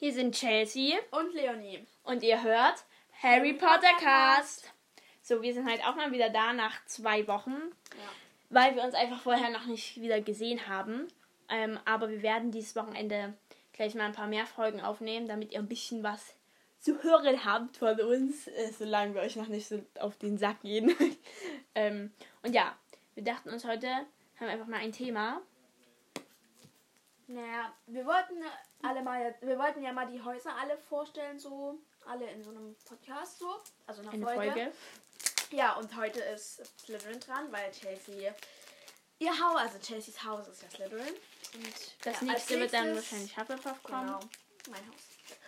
Hier sind Chelsea Und Leonie. und ihr hört Harry Potter Cast. So, wir sind halt auch mal wieder da nach zwei Wochen, Ja. weil wir uns einfach vorher noch nicht wieder gesehen haben. Ähm, aber wir werden dieses Wochenende gleich mal ein paar mehr Folgen aufnehmen, damit ihr ein bisschen was zu hören habt von uns, äh, solange wir euch noch nicht so auf den Sack gehen. ähm, und ja, wir dachten uns heute, haben wir einfach mal ein Thema. Naja, wir wollten alle mal, wir wollten ja mal die Häuser alle vorstellen, so alle in so einem Podcast so, also eine, Eine Folge. Folge. Ja, und heute ist Slytherin dran, weil Chelsea ihr Haus, also Chelseas Haus ist ja Slytherin. Und Das ja, nächste wird dann wahrscheinlich Hufflepuff kommen. Genau, mein Haus.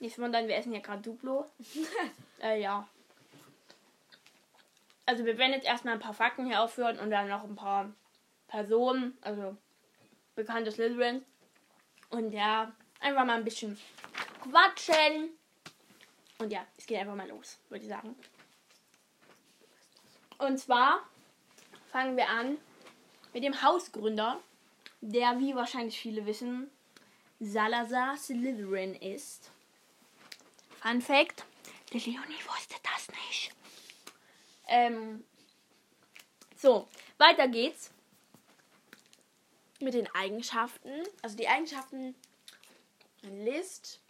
Nicht wundern, wir essen ja gerade Duplo. äh, ja. Also wir werden jetzt erstmal ein paar Fakten hier aufführen und dann noch ein paar Personen, also bekannte Slytherin. Und ja, einfach mal ein bisschen quatschen. Und ja, es geht einfach mal los, würde ich sagen. Und zwar fangen wir an mit dem Hausgründer, der, wie wahrscheinlich viele wissen, Salazar Slytherin ist. Fun Fact: Die Leonie wusste das nicht. Ähm, so, weiter geht's. Mit den Eigenschaften, also die Eigenschaften List,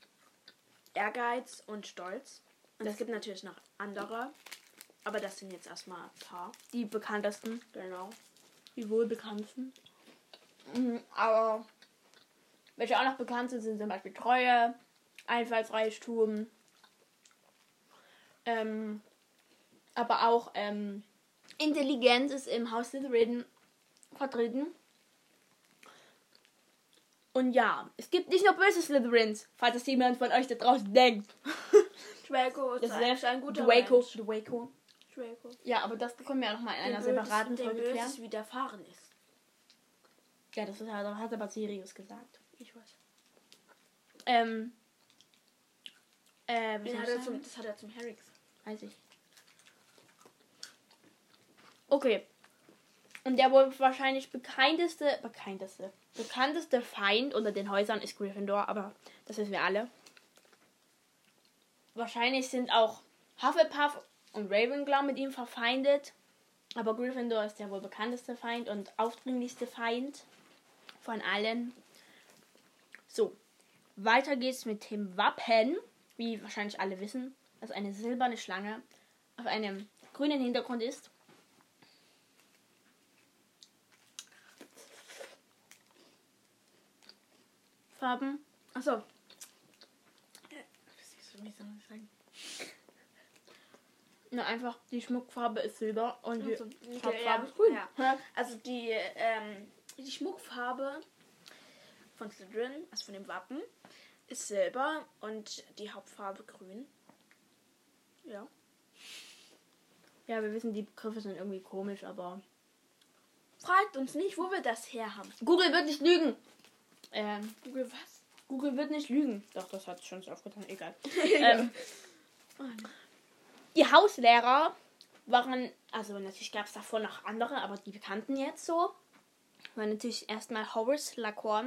Ehrgeiz und Stolz. Und es gibt natürlich noch andere, aber das sind jetzt erstmal ein paar. Die bekanntesten, Genau. die wohlbekanntesten. Mhm, aber welche auch noch bekannt sind, sind zum Beispiel Treue, Einfallsreichtum, ähm, aber auch ähm, Intelligenz ist im Haus Slytherin vertreten. Und ja, es gibt nicht nur böse Slytherins, falls das jemand von euch da draußen denkt. Draco ist, Das ist ein guter Draco. Mensch. Draco. Draco. Ja, aber das können wir ja nochmal in einer Dem separaten Folge klären. Böses widerfahren ist. Ja, das hat, hat aber Sirius gesagt. Ich weiß. Ähm. Äh, Den soll hat er zum, das hat er zum Harry gesagt. Weiß ich. Okay. Und der wohl wahrscheinlich bekannteste, bekannteste, bekannteste Feind unter den Häusern ist Gryffindor, aber das wissen wir alle. Wahrscheinlich sind auch Hufflepuff und Ravenclaw mit ihm verfeindet, aber Gryffindor ist der wohl bekannteste Feind und aufdringlichste Feind von allen. So, weiter geht's mit dem Wappen, wie wahrscheinlich alle wissen, dass eine silberne Schlange auf einem grünen Hintergrund ist. Farben. Achso. Na, einfach die Schmuckfarbe ist silber und die Also, Hauptfarbe ja, ist grün. Ja. Also die, ähm, die Schmuckfarbe von Slytherin, also von dem Wappen, ist silber und die Hauptfarbe grün. Ja. ja, wir wissen, die Begriffe sind irgendwie komisch, aber Fragt uns nicht, wo wir das her haben. Google wird nicht lügen. Ähm, Google was? Google wird nicht lügen. Doch, das hat schon so aufgetan. Egal. ähm, die Hauslehrer waren, also natürlich gab es davor noch andere, aber die bekannten jetzt so, war natürlich erstmal Horace Lacroix.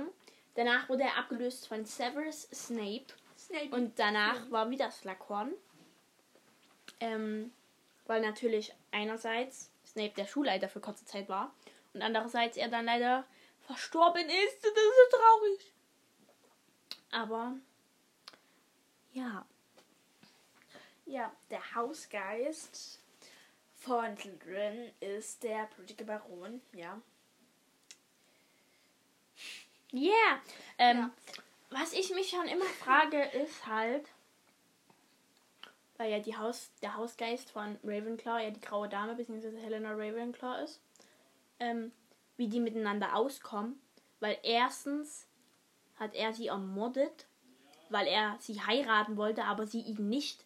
Danach wurde er abgelöst von Severus Snape. Snape. Und danach war wieder Slughorn. Ähm, weil natürlich einerseits Snape der Schulleiter für kurze Zeit war und andererseits er dann leider verstorben ist. Das ist so traurig. Aber ja, ja, der Hausgeist von Slytherin ist der blutige Baron. Ja. yeah. Ähm, Ja. Was ich mich schon immer frage, ist halt, weil ja die Haus, der Hausgeist von Ravenclaw ja die graue Dame bzw. Helena Ravenclaw ist, ähm, wie die miteinander auskommen. Weil erstens hat er sie ermordet, weil er sie heiraten wollte, aber sie ihn nicht.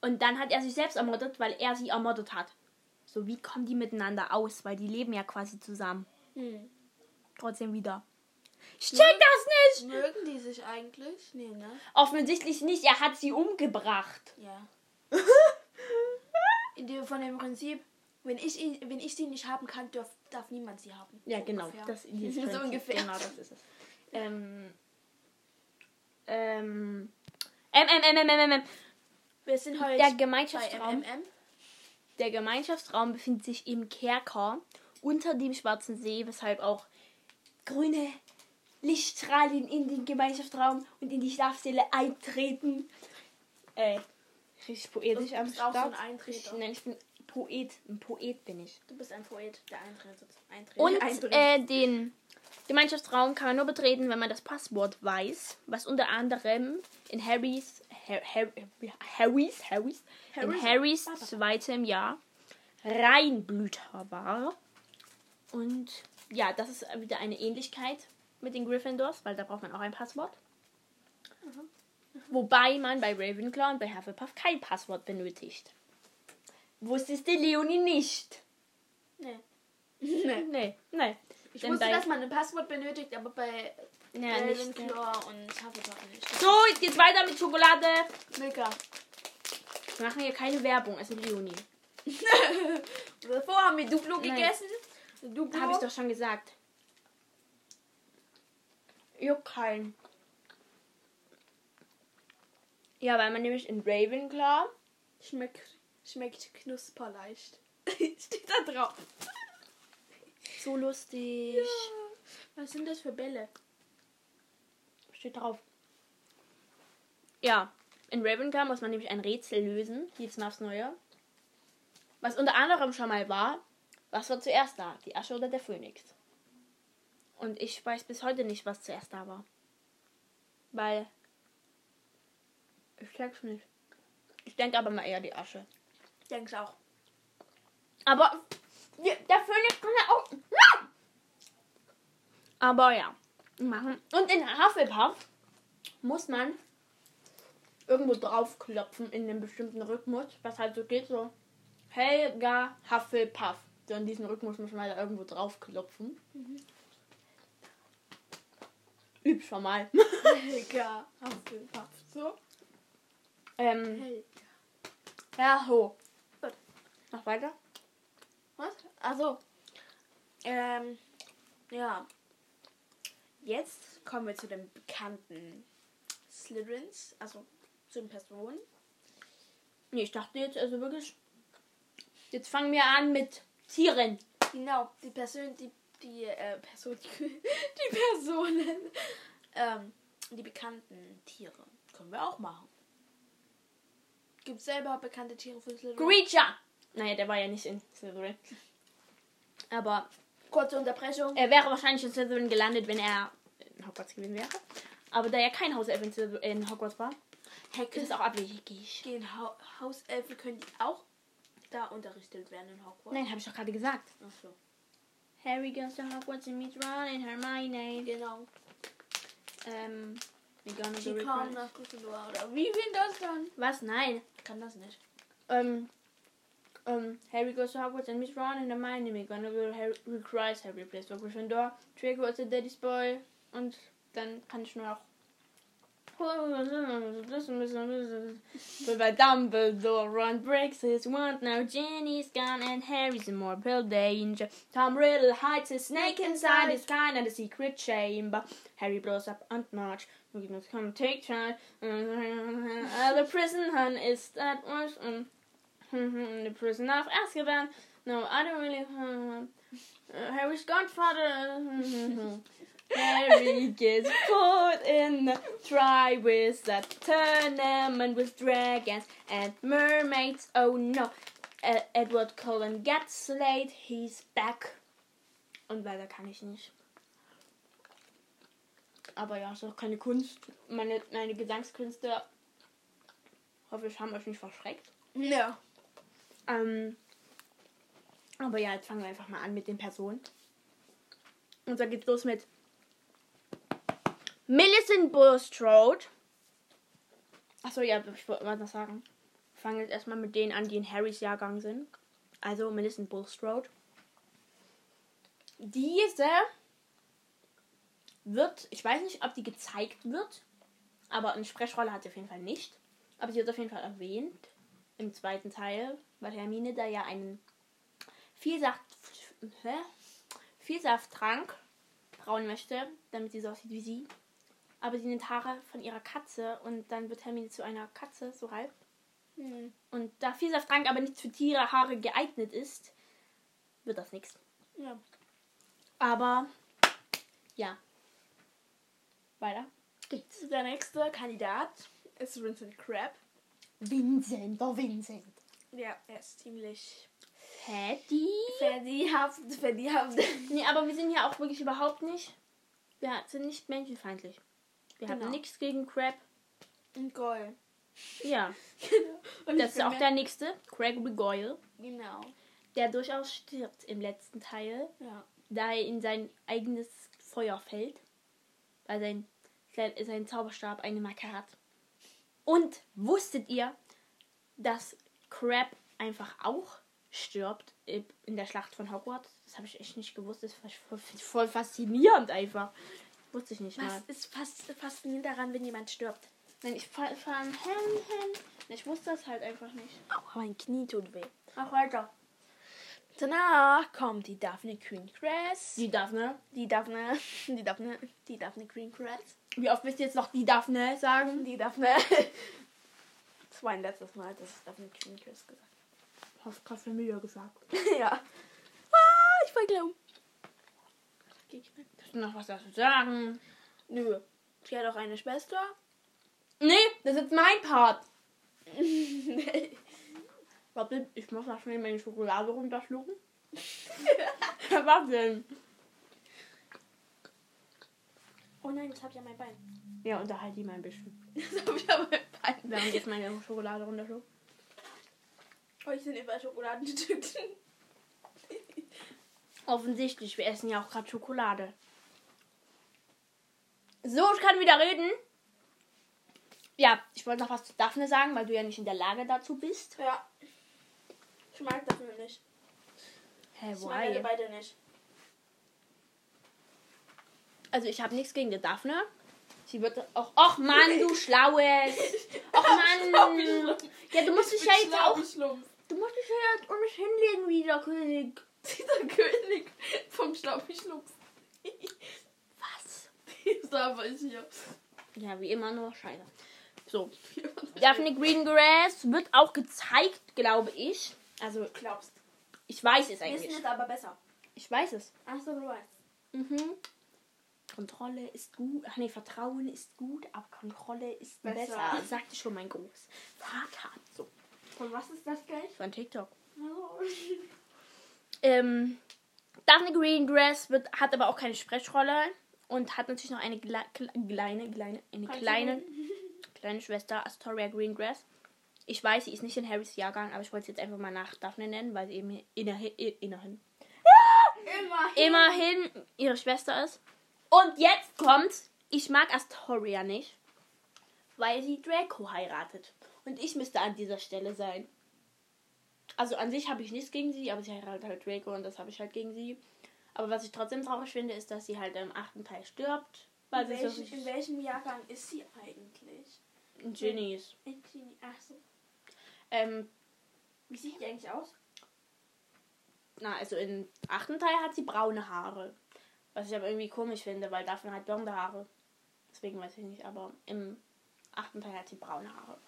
Und dann hat er sich selbst ermordet, weil er sie ermordet hat. So, wie kommen die miteinander aus? Weil die leben ja quasi zusammen. Hm. Trotzdem wieder. Ich check das nicht! Mögen die sich eigentlich? Nee, ne? Offensichtlich nicht, er hat sie umgebracht. Ja. Von dem Prinzip, wenn ich, ihn, wenn ich sie nicht haben kann, darf, darf niemand sie haben. Ja, So genau. ungefähr. Das, dieses so Prinzip, ungefähr. Genau, das ist es. Ähm, ähm, M, M, M, M, M, M. Wir sind heute Der Gemeinschaftsraum. MMM. Der Gemeinschaftsraum befindet sich im Kerker unter dem Schwarzen See, weshalb auch grüne Lichtstrahlen in den Gemeinschaftsraum und in die Schlafsäle eintreten. Äh, richtig poetisch am auch so ein Start. Eintreter. ich, nein, ich bin Poet. Ein Poet bin ich. Du bist ein Poet, der eintretet. Eintritt. Und Eintritt. äh, den Gemeinschaftsraum kann man nur betreten, wenn man das Passwort weiß, was unter anderem in Harrys, Har Har Harrys, Harrys, in Harrys- Harrys Papa. zweitem Jahr Reinblüter war. Und ja, das ist wieder eine Ähnlichkeit mit den Gryffindors, weil da braucht man auch ein Passwort. Wobei man bei Ravenclaw und bei Hufflepuff kein Passwort benötigt. Wusstest du Leonie nicht? nee. nee. Nee, nee. Ich Denn wusste, bei- dass man ein Passwort benötigt, aber bei Ja, nicht. Ravenclaw und Hufflepuff nicht. So, jetzt geht's weiter mit Schokolade. Milka. Wir machen hier keine Werbung, also Leonie. Davor haben wir Duplo Nein. gegessen. Duplo. Habe ich doch schon gesagt. Juckt keinen. Ja, weil man nämlich in Ravenclaw Schmeckt, schmeckt knusperleicht. Steht da drauf. so lustig. Was sind das für Bälle? Steht drauf. Ja, in Ravenclaw muss man nämlich ein Rätsel lösen, jedes Mal aufs Neue. Was unter anderem schon mal war, was war zuerst da? Die Asche oder der Phönix? Und ich weiß bis heute nicht, was zuerst da war. Weil. Ich check's nicht. Ich denke aber mal eher die Asche. Denkst auch. Aber der Phönix kann ja auch. Aber ja. Machen. Und in Hufflepuff muss man irgendwo draufklopfen in einem bestimmten Rhythmus, was halt so geht, so Helga Hufflepuff. So in diesem Rhythmus muss man da irgendwo draufklopfen. Üb schon mal. Helga. Hufflepuff. So. ähm, Helga. ja, ho. Noch weiter? Was? Also. Ähm. Ja. Jetzt kommen wir zu den bekannten Slytherins, also zu den Personen. Nee, ich dachte jetzt also wirklich. Jetzt fangen wir an mit Tieren. Genau, die Person, die, die, äh, Person, die, die Personen, ähm, die bekannten Tiere. Können wir auch machen. Gibt es selber bekannte Tiere für Slytherin? Creature! Naja, der war ja nicht in Slytherin. Aber Kurze Unterbrechung. er wäre wahrscheinlich in Slytherin gelandet, wenn er in Hogwarts gewesen wäre. Aber da er kein Hauself in, Slytherin- in Hogwarts war, Hecke ist es auch abwegig. gehen ha Hauselfen, können die auch da unterrichtet werden in Hogwarts? Nein, habe ich doch gerade gesagt. Ach so. Harry goes to Hogwarts and meets Ron and Hermione. Genau. Ähm, we're gonna kamen it. nach Gryffindor. Oder wie will das dann? Was? Nein. Ich kann das nicht. Ähm, ähm, Harry goes to Hogwarts and meets Ron and Hermione. Go Harry cries. Harry plays for Gryffindor. Draco is a daddy's boy. Und dann kann ich nur noch But by Dumbledore, Ron breaks his wand. Now Ginny's gone and Harry's in mortal danger. Tom Riddle hides his snake inside his kind of the secret chamber. Harry blows up Aunt March. We must come take charge. Uh, the prison hunt is that was um, the prison of Azkaban. No, I don't really. Uh, Harry's godfather. Harry gets put in the Triwizard tournament with dragons and mermaids. Oh no. Ed Edward Cullen gets slayed. He's back. Und weiter kann ich nicht. Aber ja, ist auch keine Kunst. Meine, meine Gesangskünste, hoffe ich, haben euch nicht verschreckt. Ja. Ähm, aber ja, jetzt fangen wir einfach mal an mit den Personen. Und da geht's los mit Millicent Bulstrode. Achso, ja, ich wollte was noch sagen. Wir fangen jetzt erstmal mit denen an, die in Harrys Jahrgang sind. Also Millicent Bulstrode. Diese wird, ich weiß nicht, ob die gezeigt wird, aber eine Sprechrolle hat sie auf jeden Fall nicht. Aber sie wird auf jeden Fall erwähnt im zweiten Teil, weil Hermine da ja einen Vielsaft, hä? Vielsafttrank brauen möchte, damit sie so aussieht wie sie. aber sie nimmt Haare von ihrer Katze und dann wird Hermine zu einer Katze, so halb. Hm. Und da Vielsafttrank aber nicht für Tiere Haare geeignet ist, wird das nichts. Ja. Aber ja. Weiter geht's. Der nächste Kandidat ist Vincent Crab. Vincent, der Vincent. Ja, er ist ziemlich Fatty? verdihaft, verdihaft. Nee, aber wir sind hier auch wirklich überhaupt nicht. Wir sind nicht menschenfeindlich. Wir Genau. haben nichts gegen Crab. Und Goyle. Ja, Und das ist auch der nächste. Craig Goyle. Genau. Der durchaus stirbt im letzten Teil, Ja. da er in sein eigenes Feuer fällt. Weil sein, sein, sein Zauberstab eine Macke hat. Und wusstet ihr, dass Crab einfach auch stirbt in der Schlacht von Hogwarts? Das habe ich echt nicht gewusst. Das ist voll, voll faszinierend einfach. Wusste ich nicht Was mal. ist fast faszinierend daran, wenn jemand stirbt? Nein, ich fahre fahr Hen, Hen. Ich wusste das halt einfach nicht. Oh, mein Knie tut weh. Ach, weiter. Danach kommt die Daphne Green Cress. Die Daphne. Die Daphne, die Daphne, die Daphne Green Cress. Wie oft willst du jetzt noch die Daphne sagen? Die Daphne. Das war ein letztes Mal, dass ich Daphne Green Cress gesagt Hast gerade Familie gesagt. habe. ja. Ah, ich verglauben. Hast du noch was dazu sagen? Nö. Sie hat auch eine Schwester. Nee, das ist mein Part. Warte, ich muss noch schnell meine Schokolade runterschlucken. was denn? Oh nein, das habe ich an mein Bein. Ja, unterhalte die mal ein bisschen. Das habe ich an mein Bein. Während jetzt meine Schokolade runterschluckt. Euch sind über Schokoladentüten. Offensichtlich, wir essen ja auch gerade Schokolade. So, ich kann wieder reden. Ja, ich wollte noch was zu Daphne sagen, weil du ja nicht in der Lage dazu bist. Ja. Ich mag Daphne nicht. Hä, Ich mag beide nicht. Also ich habe nichts gegen die Daphne. Sie wird auch. Och Mann, du Schlaues! Och Mann! Ja, du musst dich ja jetzt auch. Du musst dich ja jetzt um mich hinlegen wie der König. Dieser König vom Schlaufi-Schlumpf. Was? da war ich hier. Ja, wie immer nur Scheiße. So. Daphne Greengrass wird auch gezeigt, glaube ich. Also, glaubst. ich weiß es Wissen eigentlich. ist aber besser. Ich weiß es. Achso, du weißt. Mhm. Kontrolle ist gut. Ach nee, Vertrauen ist gut, aber Kontrolle ist besser. Besser. Sagte schon mein Großvater. So, Von was ist das gleich? von TikTok. Oh. Ähm, Daphne Greengrass wird, hat aber auch keine Sprechrolle und hat natürlich noch eine kle- kleine, kleine, eine kleine, kleine Schwester, Astoria Greengrass. Ich weiß, sie ist nicht in Harrys Jahrgang, aber ich wollte sie jetzt einfach mal nach Daphne nennen, weil sie eben innerhin, innerhin, Immer. immerhin ihre Schwester ist. Und jetzt kommt, ich mag Astoria nicht, weil sie Draco heiratet. Und ich müsste an dieser Stelle sein. Also an sich habe ich nichts gegen sie, aber sie heiratet halt Draco und das habe ich halt gegen sie. Aber was ich trotzdem traurig finde, ist, dass sie halt im achten Teil stirbt. Weil In sie so welchem, in welchem Jahrgang ist sie eigentlich? ein Genie ist. In Teenie. Achso. Ähm, Wie sieht die eigentlich aus? na, also im achten Teil hat sie braune Haare. Was ich aber irgendwie komisch finde, weil dafür halt blonde Haare. Deswegen weiß ich nicht, aber im achten Teil hat sie braune Haare.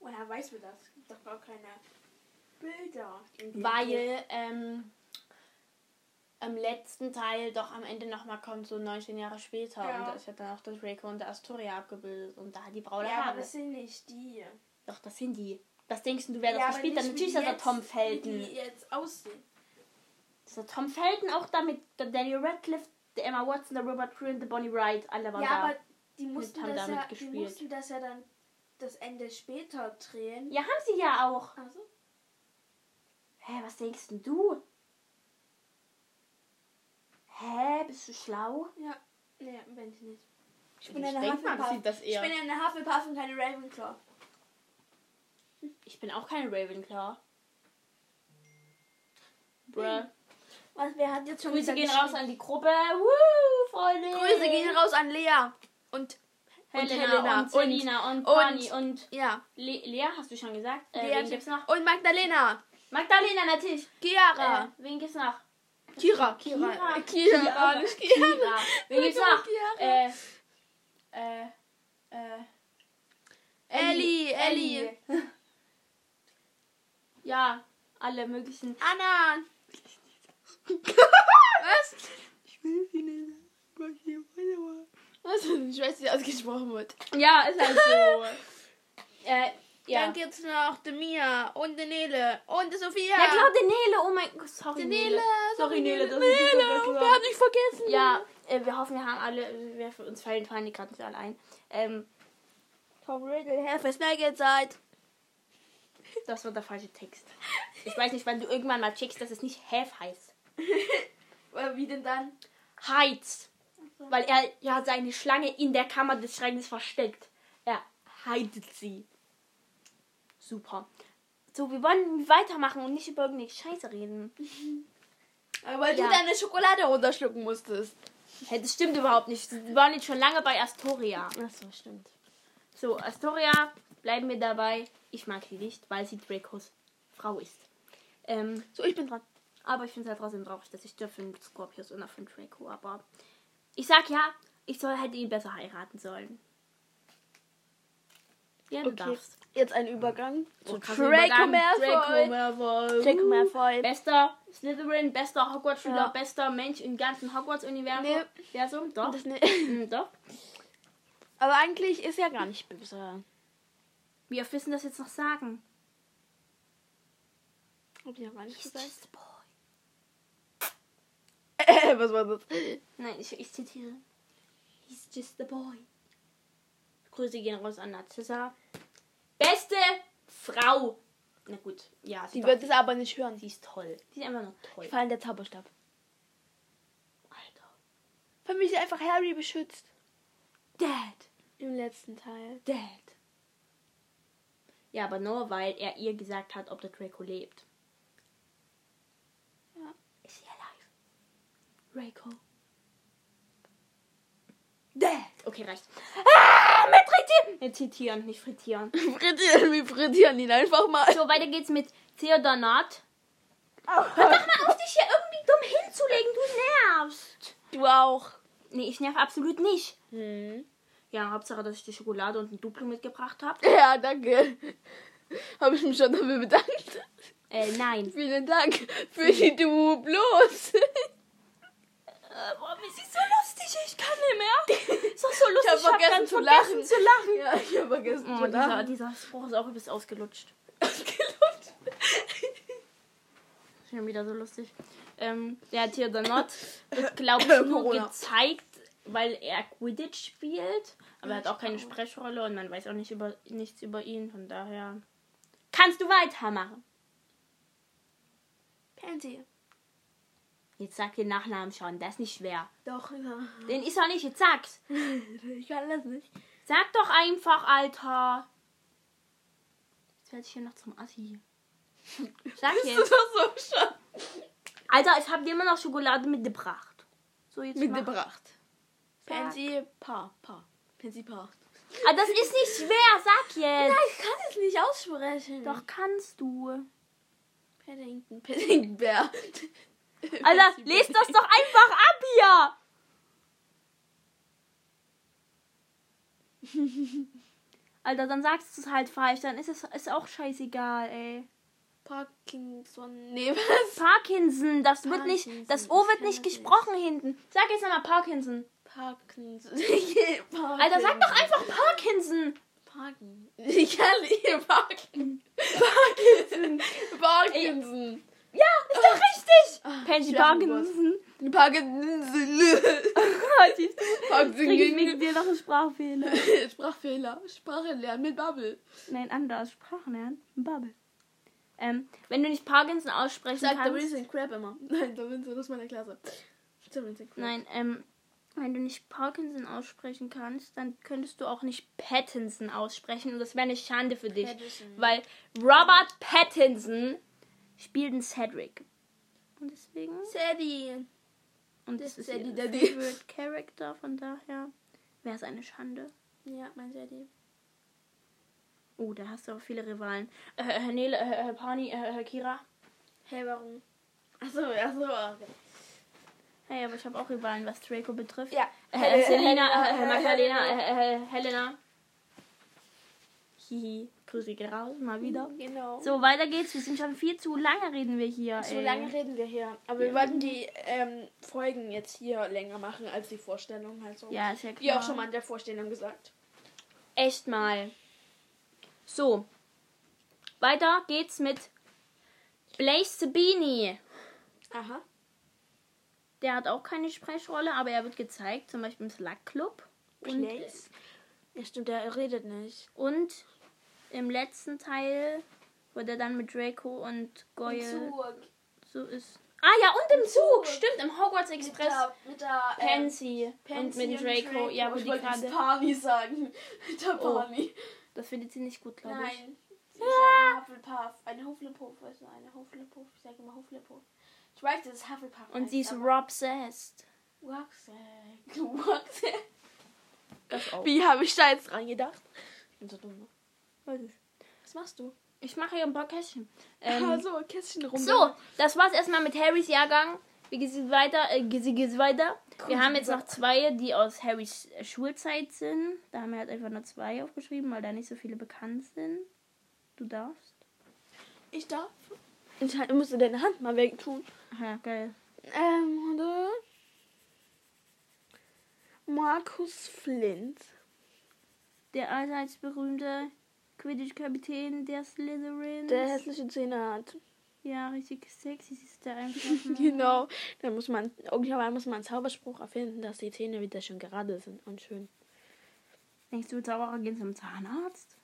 Woher weiß man das? Es gibt doch gar keine Bilder. Weil ähm, im letzten Teil doch am Ende nochmal kommt, so 19 Jahre später. Ja. Und da ist ja dann auch der Draco und der Astoria abgebildet. Und da hat die braune Ja, aber Haare. das sind nicht die. Doch, das sind die. Was denkst du, wer das ja, aber gespielt hat? wie Natürlich ist das der Tom Wie Felton. die jetzt aussehen. Der Tom Felton auch da mit der Daniel Radcliffe, der Emma Watson, der Robert Green, der Bonnie Wright. Alle waren Ja, da. aber die mussten, haben das damit ja, die gespielt. mussten das ja dann das Ende später drehen. ja, haben sie ja auch. Also? Hä, was denkst denn du? Hä, bist du schlau? Ja. Nee, bin ich nicht. Ich Ich bin eine denk mal, Hufflepuff. sieht das Ich eher. bin eine Hufflepuff und keine Ravenclaw. Ich bin auch kein Ravenclaw. Bruh. Was, wer hat jetzt schon Grüße gehen raus an die Gruppe. Woo, Freunde. Grüße gehen raus an Lea. Und, und Helena, Helena. und Selina und, und- Conny und, ja. Le Lea, hast du schon gesagt? Äh, Lea wen gibt's noch? Und Magdalena. Magdalena natürlich. Chiara. Äh, wen gibt's noch? Kira. Kira. Kira. Kira. Nicht Kira. Kira. Wen gibt's noch? Äh, Äh, äh, Ellie, Ellie. Ja, alle möglichen. Anna. Was? Ich will sie nicht sagen. Also, ich weiß, wie ausgesprochen wird. Ja, ist halt so. äh, ja. Dann gibt's noch die Mia und die Nele und die Sophia. Ja, klar, die Nele. Oh mein Gott, sorry, Die Nele. Nele. Sorry, Nele, das ist Nele. so Wir haben dich vergessen. Ja, äh, wir hoffen, wir haben alle, wir für uns fallen, fallen die gerade nicht alle ein. Ähm, Tom Riddle, Herr für Snaggezeit. das war der falsche Text. Ich weiß nicht, wann du irgendwann mal checkst, dass es nicht have heißt. Wie denn dann? Heiz. Weil er ja seine Schlange in der Kammer des Schreckens versteckt. Er heidet sie. Super. So, wir wollen weitermachen und nicht über irgendeine Scheiße reden. Aber weil Ja. du deine Schokolade runterschlucken musstest. Hey, das stimmt überhaupt nicht. Wir waren jetzt schon lange bei Astoria. Achso, stimmt. So, Astoria, bleiben wir dabei. Ich mag sie nicht, weil sie Dracos Frau ist. Ähm, So, ich bin dran. Aber ich finde es halt trotzdem traurig, dass ich dafür einen Scorpius und dafür einen Draco. Aber ich sag ja, ich soll hätte ihn besser heiraten sollen. Ja, du Okay. darfst. Jetzt ein Übergang zu krasser Draco Übergang. Malfoy. Draco Malfoy. Draco Malfoy. Bester Slytherin, bester Hogwarts-Schüler, Ja. bester Mensch im ganzen Hogwarts-Universum. Nee. Universum? Doch. Ne- Doch. Aber eigentlich ist er gar nicht böse. Wie oft wissen das jetzt noch sagen? Hab ich ja gar nicht He's gesagt. just a boy. Äh, was war das? Nein, ich, ich zitiere. He's just a boy. Grüße gehen raus an Narcissa. Beste Frau. Na gut, ja, sie, doch, wird es aber nicht hören. sie ist toll. Sie ist einfach nur toll. Fallen der Zauberstab. Alter. Für mich ist einfach Harry beschützt. Dad. Im letzten Teil. Dad. Ja, aber nur weil er ihr gesagt hat, ob der Draco lebt. Ja. Ist sie Draco. Dad. Okay, reicht. Ah, mit frittieren. Mit zitieren, nicht frittieren. Frittieren, wir frittieren ihn einfach mal. So, weiter geht's mit Theodonat. Hör doch mal auf, dich hier irgendwie dumm hinzulegen. Du nervst. Du auch. Nee, ich nerv absolut nicht. Hm. Ja, Hauptsache, dass ich die Schokolade und ein Duplo mitgebracht habe. Ja, danke. Habe ich mich schon dafür bedankt. Äh, nein. Vielen Dank für die Duplos. Äh, boah, wie sie so lustig. Ich kann nicht mehr. Ist doch so lustig. Ich hab vergessen ganz zu vergessen lachen. zu lachen. Ja, ich habe vergessen Oh, zu dieser, lachen. dieser Spruch ist auch übelst ausgelutscht. Ausgelutscht. Schon wieder so lustig. Ähm, der Theodonot wird, glaube ich, nur gezeigt, weil er Quidditch spielt. Aber er hat auch keine Sprechrolle und man weiß auch nicht über, nichts über ihn. Von daher kannst du weitermachen. Pansy. Jetzt sag den Nachnamen schon, das ist nicht schwer. Doch, ja. Den ist auch nicht, jetzt sag's. Ich kann das nicht. Sag doch einfach, Alter. Jetzt werde ich hier noch zum Assi. Sag Bist du jetzt. doch so schon Alter, ich habe dir immer noch Schokolade mitgebracht. So, jetzt mitgebracht. Pansy Pa. Pa. Pansy Pa. Ah, das ist nicht schwer, sag jetzt. Ich kann es nicht aussprechen. Doch kannst du. Paddington. Paddington Bär. Alter, lest das doch einfach ab hier. Alter, dann sagst du es halt falsch, dann ist es ist auch scheißegal, ey. Parkinson. Nee, was? Parkinson, das wird nicht, Parkinson, das O wird nicht gesprochen hinten. Sag jetzt nochmal Parkinson. Parkinson. Alter, sag doch einfach Parkinson. Parkinson. Ich kann nicht Parkinson. Parkinson. Parkinson. Ja, ist doch richtig. Ah, Pansy. Parkinson. Parkinson. Du? Krieg ich Parkinson. dir noch einen Sprachfehler. Sprachfehler. Sprache lernen mit Bubble. Nein, anders. Sprachlernen. Bubble. Ähm, wenn du nicht Parkinson aussprechen der kannst. Vincent Crab immer. Nein, der Vincent ist meine Klasse. Der Vincent Crab. Nein, ähm, wenn du nicht Parkinson aussprechen kannst, dann könntest du auch nicht Pattinson aussprechen und das wäre eine Schande für dich. Pattinson. Weil Robert Pattinson spielt einen Cedric. Und deswegen. Sadie. Und Das das ist ihr Sadie Daddy. Favorite Character, von daher wäre es eine Schande. Ja, mein Sadie. Oh, da hast du aber viele Rivalen. Äh, Herr Nele, äh, Herr Pani, äh, Herr Kira. Hey, warum? Achso, achso, okay. Hey, aber ich habe auch Rivalen, was Draco betrifft. Ja. Äh, Selina, äh, Magdalena, äh, äh, Helena. Hihi. Grüße geht raus, mal wieder. Genau. So, weiter geht's. Wir sind schon viel zu lange, reden wir hier. So ey. lange reden wir hier. Aber wir wollten die ähm, Folgen jetzt hier länger machen als die Vorstellung halt so. Ja, ist ja klar. Wie auch schon mal in der Vorstellung gesagt. Echt mal. So. Weiter geht's mit Blaze Sabini. Aha. Der hat auch keine Sprechrolle, aber er wird gezeigt, zum Beispiel im Slack Club. Blaze? Ja, stimmt, der redet nicht. und im letzten Teil, wo der dann mit Draco und Goyle so ist. Ah ja, und im Zug, stimmt, im Hogwarts Mit Express. der, mit der ähm, Pansy, Pansy und mit Draco. Ja, wo ich die wollte gerade. Parmy sagen. Mit der Oh. Parmy. Das findet sie nicht gut, glaube ich. Nein. Sie ist eine Hufflepuff. Eine Hufflepuff. Weißt du, eine Hufflepuff. Ich sage immer Hufflepuff. Ich weiß, dass es Hufflepuff Und heißt, sie ist aber- obsessed. Rucksack. Rucksack. Das auch. Wie habe ich da jetzt dran gedacht? Ich bin so dumm. Weiß ich. Was machst du? Ich mache hier ein paar Kästchen. Ähm, also, Kästchen rum. So, das war's erstmal mit Harrys Jahrgang. Wie geht's weiter? Äh, geht's weiter? Wir haben jetzt noch zwei, die aus Harrys äh, Schulzeit sind. Da haben wir halt einfach nur zwei aufgeschrieben, weil da nicht so viele bekannt sind. Du darfst. Ich darf. Ich halt- musste deine Hand mal wegtun. Ja, geil. Ähm, oder? Markus Flint. Der allseits berühmte Quidditch-Kapitän der Slytherins. Der hässliche Zähne hat. ja, richtig sexy ist der einfach. Genau. Dann muss man, irgendwann muss man einen Zauberspruch erfinden, dass die Zähne wieder schön gerade sind und schön. Denkst du, Zauberer gehen zum Zahnarzt?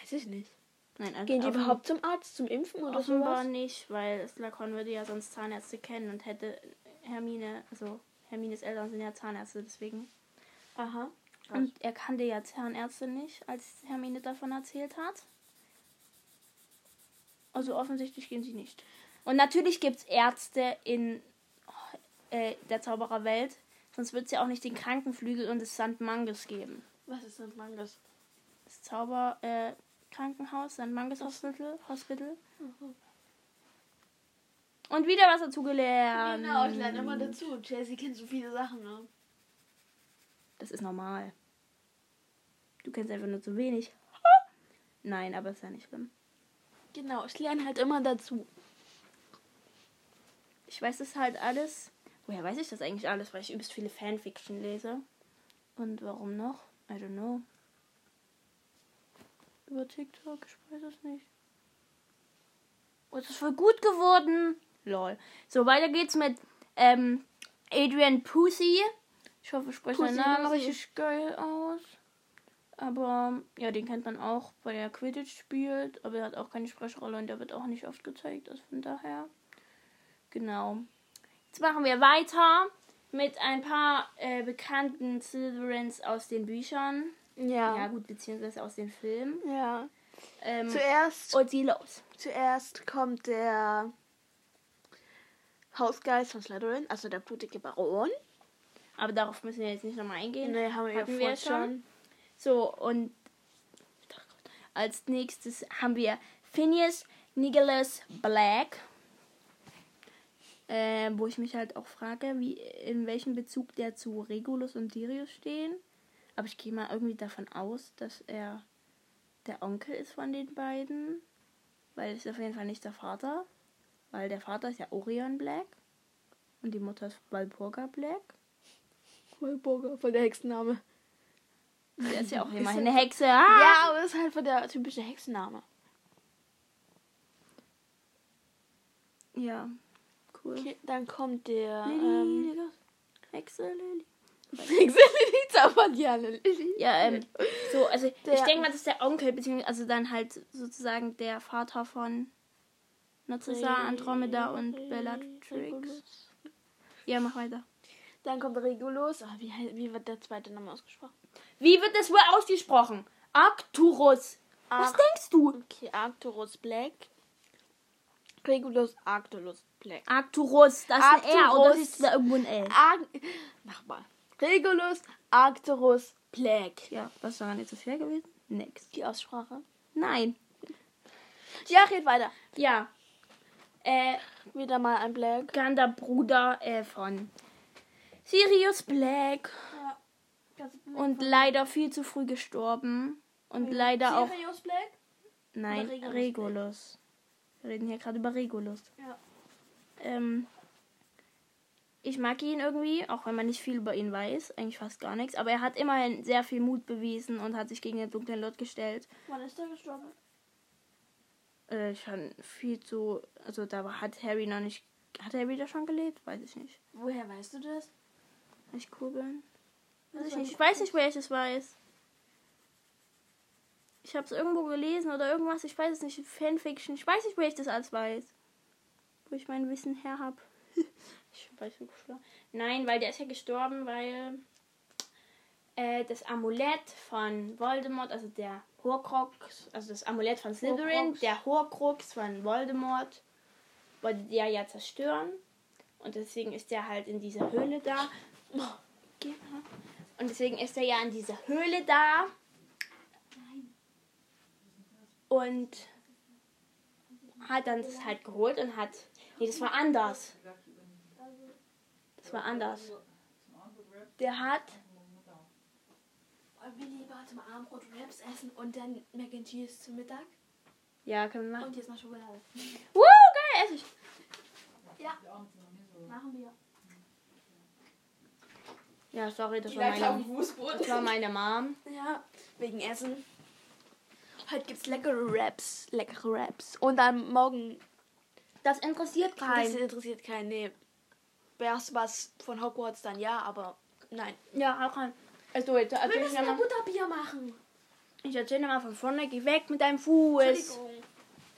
Weiß ich nicht. Nein, also Gehen die überhaupt zum Arzt, zum Impfen oder Offenbar sowas? nicht, weil Slughorn würde ja sonst Zahnärzte kennen und hätte Hermine, also Hermines Eltern sind ja Zahnärzte, deswegen. Aha. Und er kannte ja Zahnärzte nicht, als Hermine davon erzählt hat. Also offensichtlich gehen sie nicht. Und natürlich gibt es Ärzte in äh, der Zaubererwelt, sonst wird es ja auch nicht den Krankenflügel und das St. Mangus geben. Was ist denn Mangas? Das Zauber äh, Krankenhaus, St. Mangus Hospital. Hospital. Und wieder was dazugelernt. Genau, ich lerne immer dazu. Chelsea kennt so viele Sachen, ne? Das ist normal. Du kennst einfach nur zu wenig. Nein, aber ist ja nicht schlimm. Genau, ich lerne halt immer dazu. Ich weiß das halt alles. Woher weiß ich das eigentlich alles? Weil ich übelst viele Fanfiction lese. Und warum noch? I don't know. Über TikTok, ich weiß es nicht. Oh, es ist voll gut geworden. Lol. So, weiter geht's mit ähm, Adrian Pussy. Ich hoffe, ich spreche seinen Pussy, Namen richtig geil aus. Aber ja, den kennt man auch, weil er Quidditch spielt. Aber er hat auch keine Sprechrolle und der wird auch nicht oft gezeigt. Also von daher. Genau. Jetzt machen wir weiter mit ein paar äh, bekannten Slytherins aus den Büchern. Ja, Ja. gut, beziehungsweise aus den Filmen. Ja. Ähm, Zuerst, und sie los. zuerst kommt der Hausgeist von Slytherin, also der blutige Baron. Aber darauf müssen wir jetzt nicht nochmal eingehen. Ne, haben wir ja Hatten wir schon. So, und als nächstes haben wir Phineas Nicholas Black. Äh, wo ich mich halt auch frage, wie in welchem Bezug der zu Regulus und Sirius stehen. Aber ich gehe mal irgendwie davon aus, dass er der Onkel ist von den beiden. Weil es ist auf jeden Fall nicht der Vater. Weil der Vater ist ja Orion Black. Und die Mutter ist Walpurga Black. Walburger, voll der Hexenname. Der ist ja auch immerhin er- eine Hexe. Ah! Ja, aber das ist halt voll der typische Hexenname. Ja, cool. Okay, dann kommt der. Lilly, Ähm. Hexe Lilly. Hexe Lilly zaubert ja Lilly. Ja, ähm, so, also ich Der- denke mal, das ist der Onkel, beziehungsweise also dann halt sozusagen der Vater von Narcissa, Andromeda und Bellatrix. Ja, mach weiter. Dann kommt Regulus. Ah, wie, wie wird der zweite Name ausgesprochen? Wie wird das wohl ausgesprochen? Arcturus. Was Arc- denkst du? Okay, Arcturus Black. Regulus Arcturus Black. Arcturus, das ist ein R oder Arcturus. ist da irgendwo ein L? Ar Mach mal. Regulus Arcturus Black. Ja, das daran nicht so schwer gewesen. Next. Die Aussprache. Nein. Ja, red weiter. Ja. Äh, Wieder mal ein Black. bekannter Bruder äh, von Sirius Black. Ja. Und leider viel zu früh gestorben. Und leider auch. Sirius Black? Nein, Regulus Regulus. Wir reden hier gerade über Regulus. Ja. Ähm, ich mag ihn irgendwie, auch wenn man nicht viel über ihn weiß. Eigentlich fast gar nichts. Aber er hat immerhin sehr viel Mut bewiesen und hat sich gegen den dunklen Lord gestellt. Wann ist der gestorben? Äh, ich fand viel zu. Also da hat Harry noch nicht. Hat Harry da schon gelebt? Weiß ich nicht. Woher weißt du das? Ich googeln? Weiß ich war nicht. Ich weiß nicht, woher ich es weiß. Ich habe es irgendwo gelesen oder irgendwas. Ich weiß es nicht. Fanfiction. Ich weiß nicht, woher ich das alles weiß. Wo ich mein Wissen her habe. ich weiß nicht. Nein, weil der ist ja gestorben, weil äh, das Amulett von Voldemort, also der Horcrux, also das Amulett von Slytherin, Horcrux. der Horcrux von Voldemort, wollte der ja zerstören. Und deswegen ist der halt in dieser Höhle da. Und deswegen ist er ja in dieser Höhle da. Und hat dann das halt geholt und hat. Nee, das war anders. Das war anders. Der hat. Wollen wir lieber zum Abendbrot Wraps essen und dann Mac and Cheese zum Mittag? Ja, können wir machen. Und jetzt mal Schokolade. Woo, geil, esse ich. Ja, machen wir. Ja, sorry, das Die war meine, das war meine Mom. Ja, wegen Essen. Heute gibt's leckere Wraps. Leckere Wraps. Und dann morgen. Das interessiert Das keinen. interessiert keinen. Nee. Wär's was von Hogwarts, dann ja, aber nein. Ja, auch kein. Also, jetzt Wir erzähl ich müssen ja mal. Butterbier machen. Ich erzähl dir mal von vorne. Geh weg mit deinem Fuß. Entschuldigung.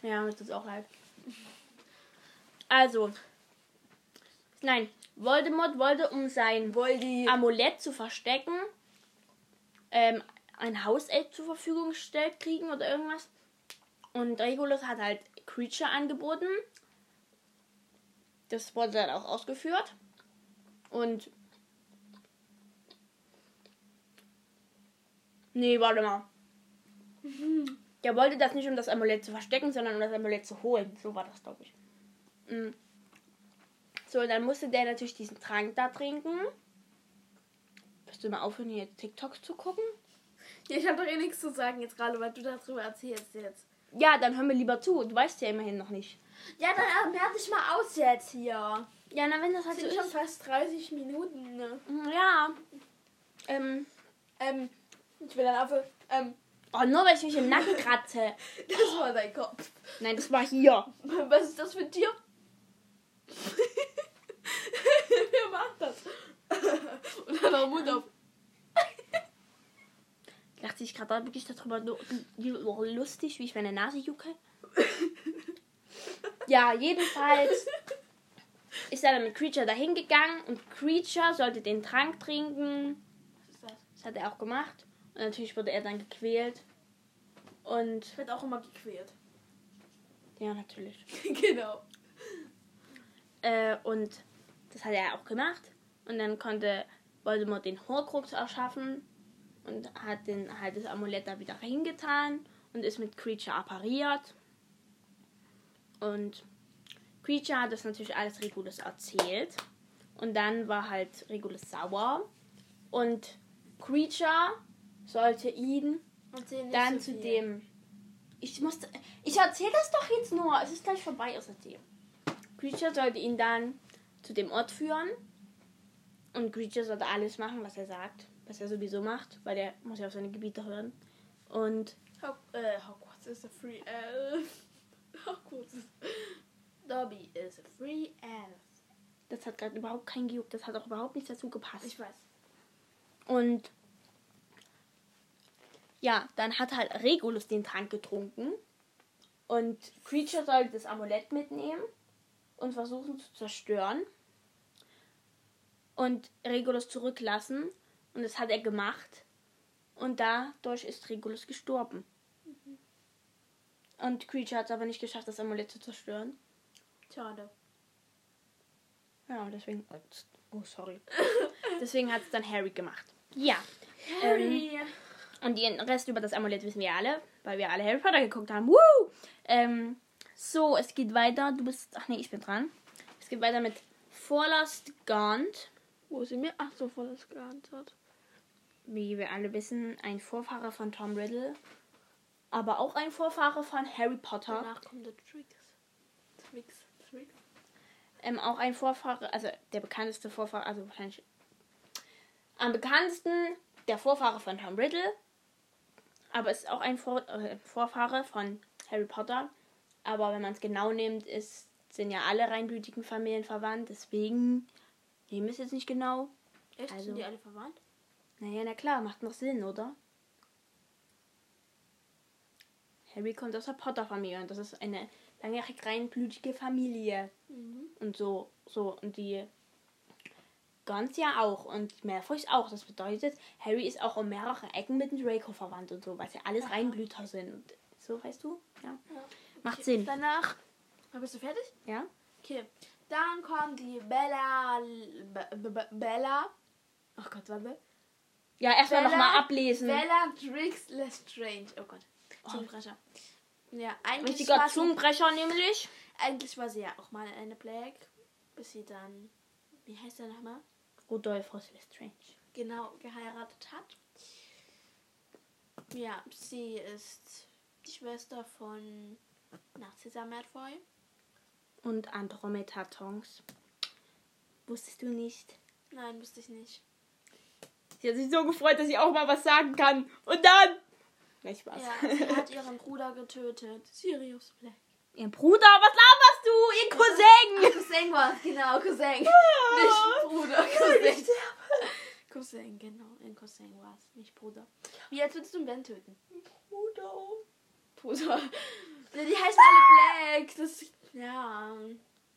Ja, mir tut auch leid. Also. Nein, Voldemort wollte, um sein Voldi. Amulett zu verstecken, ähm, ein Hauself zur Verfügung gestellt kriegen oder irgendwas. Und Regulus hat halt Creature angeboten. Das wurde dann auch ausgeführt. Und. Nee, warte mal. Der wollte das nicht, um das Amulett zu verstecken, sondern um das Amulett zu holen. So war das, glaube ich. Mm. So, dann musste der natürlich diesen Trank da trinken. Willst du mal aufhören, hier TikToks zu gucken? Ja, ich habe doch eh nichts zu sagen jetzt gerade, weil du darüber erzählst jetzt. Ja, dann hör mir lieber zu. Du weißt ja immerhin noch nicht. Ja, dann werde ich mal aus jetzt hier. Ja, na, wenn das halt Das so sind schon ist. fast 30 Minuten. Ne? Mm, Ja. Ähm. Ähm, ich will dann auf. Ähm, Oh, nur weil ich mich im Nacken kratze. das war dein Kopf. Nein, das war hier. Was ist das für ein Tier? Macht das? Und dann auch Mund auf. Dachte ich gerade wirklich darüber lu- lu- lustig, wie ich meine Nase jucke. ja, jedenfalls ist er dann mit Creature dahin gegangen und Creature sollte den Trank trinken. Was ist das? Das hat er auch gemacht. Und natürlich wurde er dann gequält. Und Ich werde auch immer gequält. ja, natürlich. genau. Äh, und das hat er auch gemacht. Und dann konnte Voldemort den Horcrux erschaffen und hat den halt das Amulett da wieder hingetan und ist mit Creature appariert. Und Creature hat das natürlich alles Regulus erzählt. Und dann war halt Regulus sauer. Und Creature sollte ihn dann so zu viel. dem. Ich musste. Ich erzähle das doch jetzt nur. Es ist gleich vorbei außerdem. Creature sollte ihn dann zu dem Ort führen. Und Creature sollte alles machen, was er sagt. Was er sowieso macht, weil er muss ja auf seine Gebiete hören. Und Hog äh, Hogwarts ist a free elf. Hogwarts ist. Dobby is a free elf. das hat gerade überhaupt kein gejuckt. Das hat auch überhaupt nicht dazu gepasst. Ich weiß. Und ja, dann hat halt Regulus den Trank getrunken. Und Creature sollte das Amulett mitnehmen und versuchen zu zerstören. Und Regulus zurücklassen. Und das hat er gemacht. Und dadurch ist Regulus gestorben. Und Creature hat es aber nicht geschafft, das Amulett zu zerstören. Schade. Ja, deswegen. Oh, sorry. deswegen hat es dann Harry gemacht. Ja. Harry. Und den Rest über das Amulett wissen wir alle, weil wir alle Harry Potter geguckt haben. Woo! Ähm, so, es geht weiter. Du bist. Ach nee, ich bin dran. Es geht weiter mit Vorlast Gaunt. Wo sie mir. Ach so, volles geantwortet. Wie wir alle wissen, ein Vorfahre von Tom Riddle. Aber auch ein Vorfahre von Harry Potter. Danach kommt der Tricks. Tricks. Tricks. Ähm, auch ein Vorfahre, also der bekannteste Vorfahre, also wahrscheinlich am bekanntesten der Vorfahre von Tom Riddle. Aber es ist auch ein Vor äh, Vorfahre von Harry Potter. Aber wenn man es genau nimmt, ist, sind ja alle reinblütigen Familien verwandt. Deswegen nehmen wir es jetzt nicht genau. Echt? Also- Sind die alle verwandt? Naja, na klar, macht noch Sinn, oder? Harry kommt aus der Potter-Familie und das ist eine langjährig reinblütige Familie. Mhm. Und so, so, und die Gons ja auch und Malfoy auch. Das bedeutet, Harry ist auch um mehrere Ecken mit dem Draco verwandt und so, weil sie alles Reinblüter sind. Und so, weißt du? Ja. Ja. Macht Sinn. Danach. Bist du fertig? Ja? Okay. Dann kommt die Bella. Be- Be- Be- Bella. Ach Gott, warte. Ja, erstmal nochmal ablesen. Bella Tricks Lestrange. Oh Gott. Zungenbrecher. Ja, eigentlich Richtiger war, sie, Zungenbrecher nämlich. eigentlich war sie ja auch mal eine Black. Bis sie dann. Wie heißt der nochmal? Rodolphus Lestrange. Genau, geheiratet hat. Ja, sie ist die Schwester von Narcissa Malfoy. Und Andromeda Tonks. Wusstest du nicht? Nein, wusste ich nicht. Sie hat sich so gefreut, dass sie auch mal was sagen kann. Und dann. Nein, Spaß. Ja, sie hat ihren Bruder getötet. Sirius Black. Ihr Bruder, was laberst du? Ihr Cousin! Cousin war genau, Cousin. Ah. Nicht Bruder, Cousin. Cousin, genau. Ein Cousin war es, nicht Bruder. Wie als würdest du Ben töten? Bruder. Ja, die heißen alle Black. Das, ja.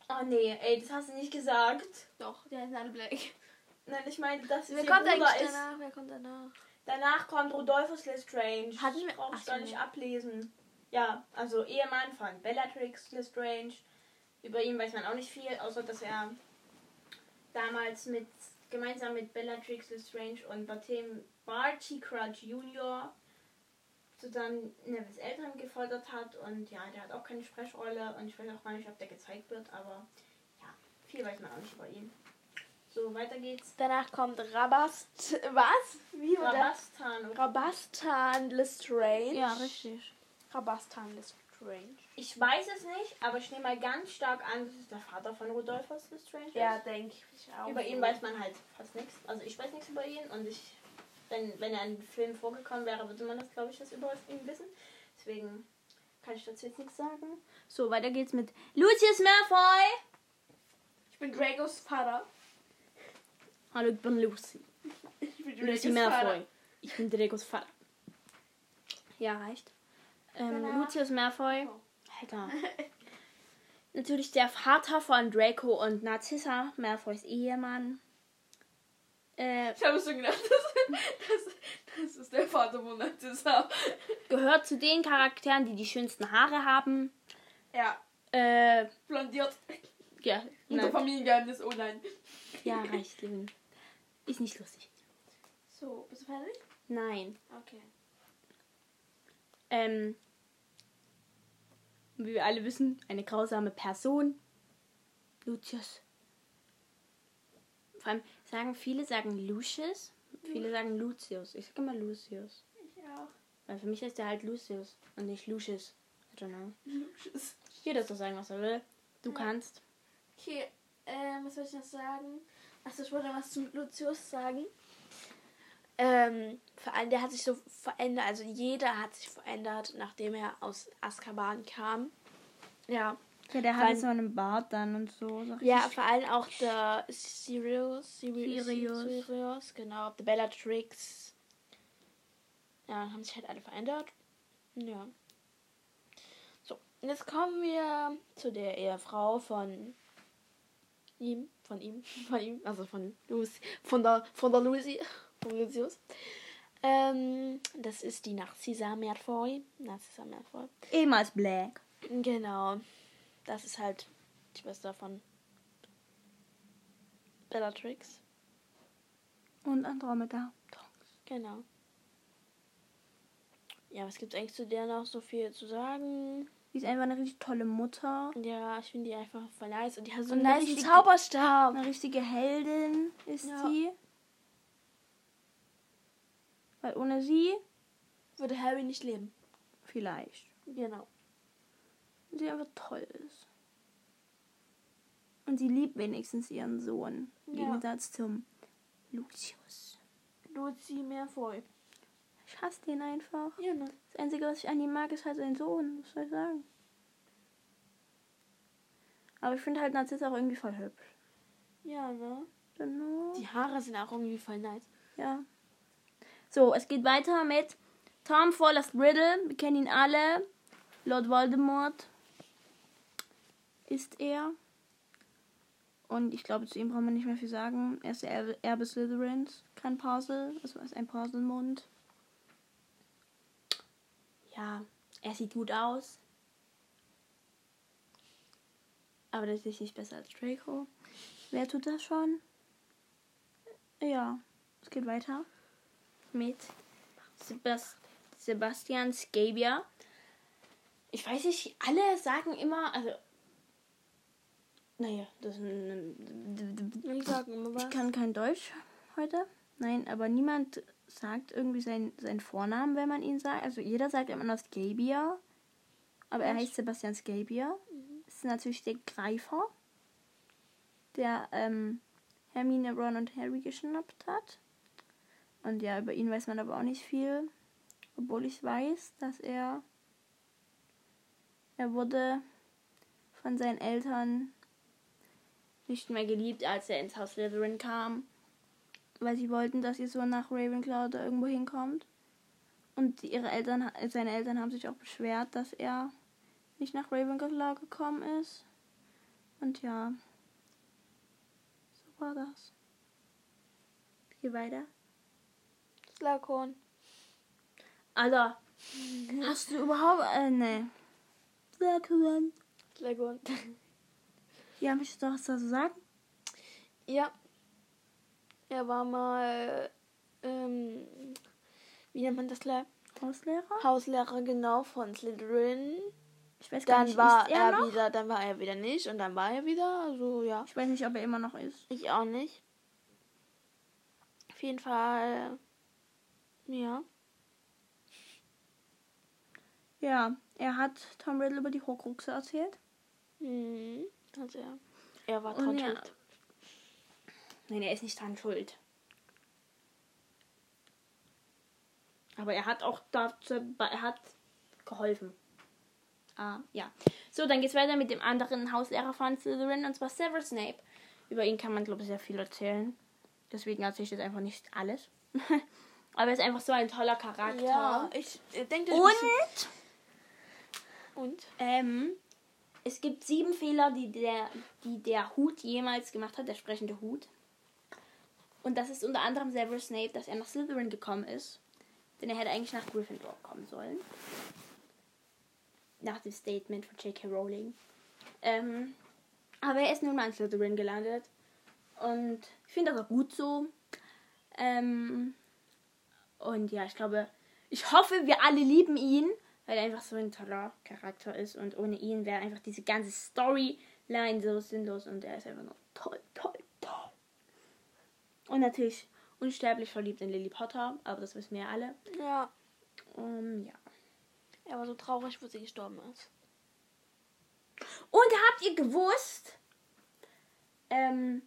Oh nee, ey, das hast du nicht gesagt. Doch, die heißen alle Black. Nein, ich meine, dass es Wer kommt eigentlich ist. danach? Wer kommt danach? Danach kommt Rodolphus Lestrange. Das Ach ich so, gar nicht ablesen. Ja, also Ehemann von Bellatrix Lestrange. Über ihn weiß man auch nicht viel, außer dass er damals mit gemeinsam mit Bellatrix Lestrange und Bartim Barty Crouch Jr. zusammen Nevils Eltern gefoltert hat und ja, der hat auch keine Sprechrolle und ich weiß auch gar nicht, ob der gezeigt wird, aber ja, viel weiß man auch nicht über ihn. So, weiter geht's. Danach kommt Rabast. Was? Wie war? Rabastan. Rabastan Lestrange. Ja, richtig. Rabastan Lestrange. Ich weiß es nicht, aber ich nehme mal ganz stark an, das ist der Vater von Rodolphus Lestrange. Ja, denke ich auch. Über ihn weiß man halt fast nichts. Also ich weiß nichts über ihn und ich, wenn, wenn er in Film vorgekommen wäre, würde man das, glaube ich, das über ihn wissen. Deswegen kann ich dazu jetzt nichts sagen. So, weiter geht's mit Lucius Malfoy. Ich bin Dragos Vater. Hallo, ich bin Lucy. Ich bin Lucy Malfoy. Ich bin Dracos Vater. Ja, reicht. Ähm, Genau. Lucius Malfoy. Oh. Alter. Natürlich der Vater von Draco und Narcissa, Malfoys Ehemann. Äh, Ich habe schon gedacht, das, das, das ist der Vater von Narcissa. gehört zu den Charakteren, die die schönsten Haare haben. Ja, Äh, blondiert. ja, nein. Familiengeheimnis, oh nein. ja, reicht. Ist nicht lustig. So, bist du fertig? Nein. Okay. Ähm, wie wir alle wissen, eine grausame Person. Lucius. Vor allem sagen viele sagen Lucius, viele sagen Lucius. Ich sage immer Lucius. Ich auch. Weil für mich ist der halt Lucius und nicht Lucius. I don't know. Lucius. Jeder soll sagen, was er will. Du Ja. kannst. Okay, ähm, was soll ich noch sagen? Achso, ich wollte was zum Lucius sagen. Ähm, vor allem, der hat sich so verändert, also jeder hat sich verändert, nachdem er aus Azkaban kam. Ja. Ja, der hatte so einen Bart dann und so. so Ja, vor allem auch der Sirius. Sirius. Sirius. Sirius, genau. Der Bellatrix. Ja, haben sich halt alle verändert. Ja. So, jetzt kommen wir zu der Ehefrau von ihm, von ihm, von ihm, also von Lucy, von der, von der Lucy, von Lucius. Ähm, das ist die Narcissa Malfoy. Narcissa Malfoy. Ehemals Black. Genau. Das ist halt die Schwester von Bellatrix. Und Andromeda. Genau. Ja, was gibt's eigentlich zu der noch so viel zu sagen? Die ist einfach eine richtig tolle Mutter. Ja, ich finde die einfach voll nice. Und die hat so einen eine nice Zauberstab. Eine richtige Heldin ist Ja. sie. Weil ohne sie Würde Harry nicht leben. vielleicht. Genau. Und sie einfach toll ist. Und sie liebt wenigstens ihren Sohn. Im Ja. Gegensatz zum Lucius. Lucy mehr voll. Ich hasse den einfach. Ja, ne? Das Einzige, was ich an ihm mag, ist halt sein Sohn. Was soll ich sagen? Aber ich finde halt Narziss auch irgendwie voll hübsch. Ja, ne? Genau. Die Haare sind auch irgendwie voll nice. Ja. So, es geht weiter mit Tom Forrest Riddle. Wir kennen ihn alle. Lord Voldemort ist er. Und ich glaube, zu ihm brauchen wir nicht mehr viel sagen. Er ist der Erbe, Slytherins. Kein Parsel. Also ist ein Parselmund. Ja, er sieht gut aus. Aber das ist nicht besser als Draco. Wer tut das schon? Ja, es geht weiter mit Sebast Sebastian Scabia. Ich weiß nicht, alle sagen immer, also. Naja, das ist ein. Ich sag immer was. Ich kann kein Deutsch heute. Nein, aber niemand sagt irgendwie seinen seinen Vornamen, wenn man ihn sagt. Also jeder sagt immer noch Scabia. Aber er heißt Sebastian Scabia. Das ist natürlich der Greifer, der ähm, Hermine, Ron und Harry geschnappt hat. Und ja, über ihn weiß man aber auch nicht viel. Obwohl ich weiß, dass er. Er wurde von seinen Eltern nicht mehr geliebt, als er ins Haus Slytherin kam. Weil sie wollten, dass ihr Sohn nach Ravenclaw oder irgendwo hinkommt. Und ihre Eltern, seine Eltern haben sich auch beschwert, dass er nicht nach Ravenclaw gekommen ist. Und ja, so war das. Geh weiter. Slughorn. Alter, hast du überhaupt äh, ne? Sehr cool. Ja, möchtest du was dazu sagen? ja. Er war mal, ähm, wie nennt man das gleich? Hauslehrer? Hauslehrer genau von Slytherin. Ich weiß gar Dann nicht, war ist er, er wieder, dann war er wieder nicht und dann war er wieder. Also ja, Ich weiß nicht, ob er immer noch ist. ich auch nicht. Auf jeden Fall, ja. Ja, er hat Tom Riddle über die Horcruxe erzählt. Hm, also er, er war dran ja. schuld. Nein, er ist nicht dran schuld. Aber er hat auch dazu, er hat geholfen. Ah, ja. So, dann geht's weiter mit dem anderen Hauslehrer von Slytherin, und zwar Severus Snape. Über ihn kann man, glaube ich, sehr viel erzählen. Deswegen erzähle ich jetzt einfach nicht alles. Aber er ist einfach so ein toller Charakter. Ja, ich äh, denke, Und und ähm, es gibt sieben Fehler, die der, die der Hut jemals gemacht hat, der sprechende Hut. Und das ist unter anderem Severus Snape, dass er nach Slytherin gekommen ist. Denn er hätte eigentlich nach Gryffindor kommen sollen. Nach dem Statement von J.K. Rowling. Ähm, aber er ist nun mal in Slytherin gelandet. Und ich finde das auch gut so. Ähm, und ja, ich glaube, ich hoffe, wir alle lieben ihn, weil er einfach so ein toller Charakter ist. Und ohne ihn wäre einfach diese ganze Storyline so sinnlos. Und er ist einfach nur toll, toll, toll. Und natürlich unsterblich verliebt in Lily Potter, aber das wissen wir ja alle. ja, Um, ja. er war so traurig, wo sie gestorben ist. Und habt ihr gewusst, ähm,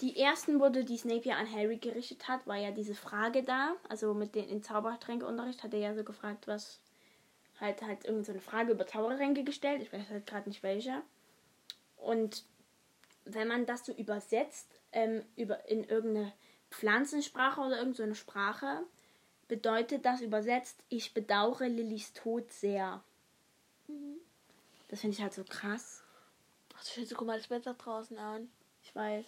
die ersten Worte, die Snape ja an Harry gerichtet hat, war ja diese Frage da. Also mit den in Zaubertränkeunterricht hat er ja so gefragt, was halt halt irgend so eine Frage über Zaubertränke gestellt. Ich weiß halt gerade nicht welche. Und wenn man das so übersetzt ähm, über in irgendeine Pflanzensprache oder irgendeine so Sprache, bedeutet das übersetzt, ich bedauere Lillys Tod sehr. Das finde ich halt so krass. Ach, du schätze, guck mal das Wetter draußen an. Ich weiß.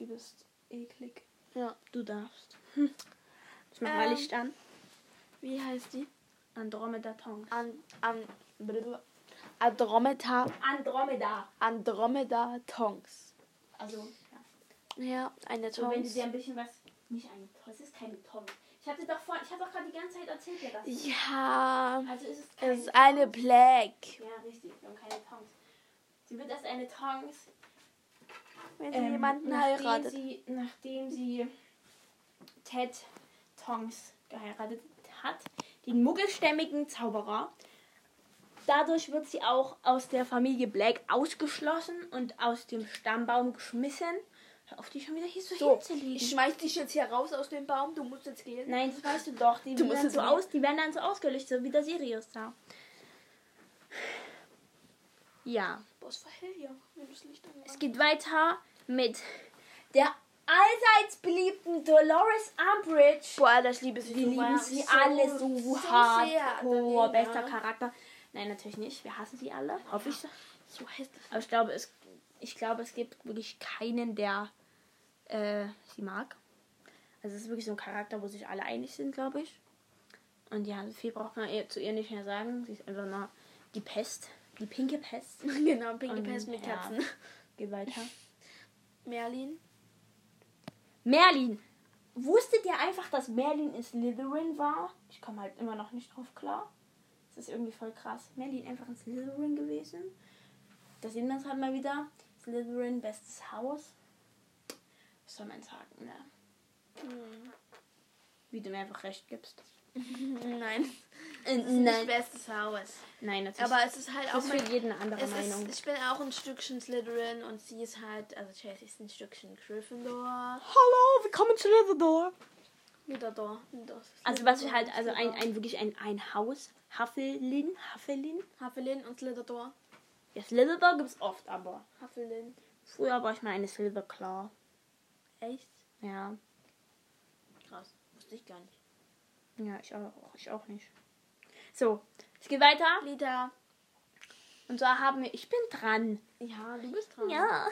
Übelst eklig. Ja. Du darfst. Ich mach mal Ähm. Licht an. Wie heißt die? Andromeda Tongue. An, an. Andromeda, Andromeda. Andromeda Tongs. Also, ja. Ja, eine So, wenn du Tongs. dir ein bisschen was. Nicht eine Tongue. Es ist keine Tongue. Ich hatte doch vor, ich habe doch gerade die ganze Zeit erzählt, ja, das. Ja. Also ist es kein Es ist eine Black. Ja, richtig, wir haben keine Tongs. Sie wird erst eine Tongs, Wenn sie ähm, jemanden nachdem heiratet. sie, nachdem sie Ted Tongs geheiratet hat, den muggelstämmigen Zauberer. Dadurch wird sie auch aus der Familie Black ausgeschlossen und aus dem Stammbaum geschmissen. Hör auf, die schon wieder hier so, So, hinzulegen. ich schmeiß dich jetzt hier raus aus dem Baum. Du musst jetzt gehen. Nein, das weißt du doch. Die, Du werden so aus, die werden dann so ausgelöscht, so wie der Sirius da. Ja. Boah, es war hell hier. Wenn du das Licht Es geht weiter mit der allseits beliebten Dolores Umbridge. Boah, das liebe sie. Wir so lieben sie alle so, so hardcore, sehr, bester. Charakter. Nein, natürlich nicht. Wir hassen sie alle. Hoffe ich. So hässlich. Aber ich glaube, es, ich glaube, es gibt wirklich keinen, der äh, sie mag. Also es ist wirklich so ein Charakter, wo sich alle einig sind, glaube ich. Und ja, viel braucht man ihr, zu ihr nicht mehr sagen. Sie ist einfach nur die Pest. Die pinke Pest. genau, Pinky Und, Pest mit ja. Katzen. Geht weiter. Merlin. Merlin. Wusstet ihr einfach, dass Merlin in Slytherin war? Ich komme halt immer noch nicht drauf klar. Das ist irgendwie voll krass. Merlin einfach in Slytherin gewesen. Da sehen wir es halt mal wieder. Slytherin, bestes Haus. Was soll man sagen, ne? Hm. Wie du mir einfach recht gibst. Nein. Äh, Das ist nicht bestes Haus. Nein, natürlich. Aber es ist halt auch das ist für jeden eine andere es Meinung. ist, ich bin auch ein Stückchen Slytherin und sie ist halt, also Chelsea ist ein Stückchen Gryffindor. Hallo, willkommen zu Slytherin. Wieder da. Wieder Also was wir Slytherin, halt, also ein, Slytherin. ein wirklich ein, ein Haus. Huffelin, Huffelin. Hufflepuff und Slytherin. Ja, Slytherin gibt es oft, aber Hufflepuff. früher war ich mal eine Silverclaw. Echt? Ja. Krass. Wusste ich gar nicht. Ja, ich auch, ich auch nicht. So, es geht weiter. Lida. Und zwar haben wir, ich bin dran. Ja, du bist dran. Ja.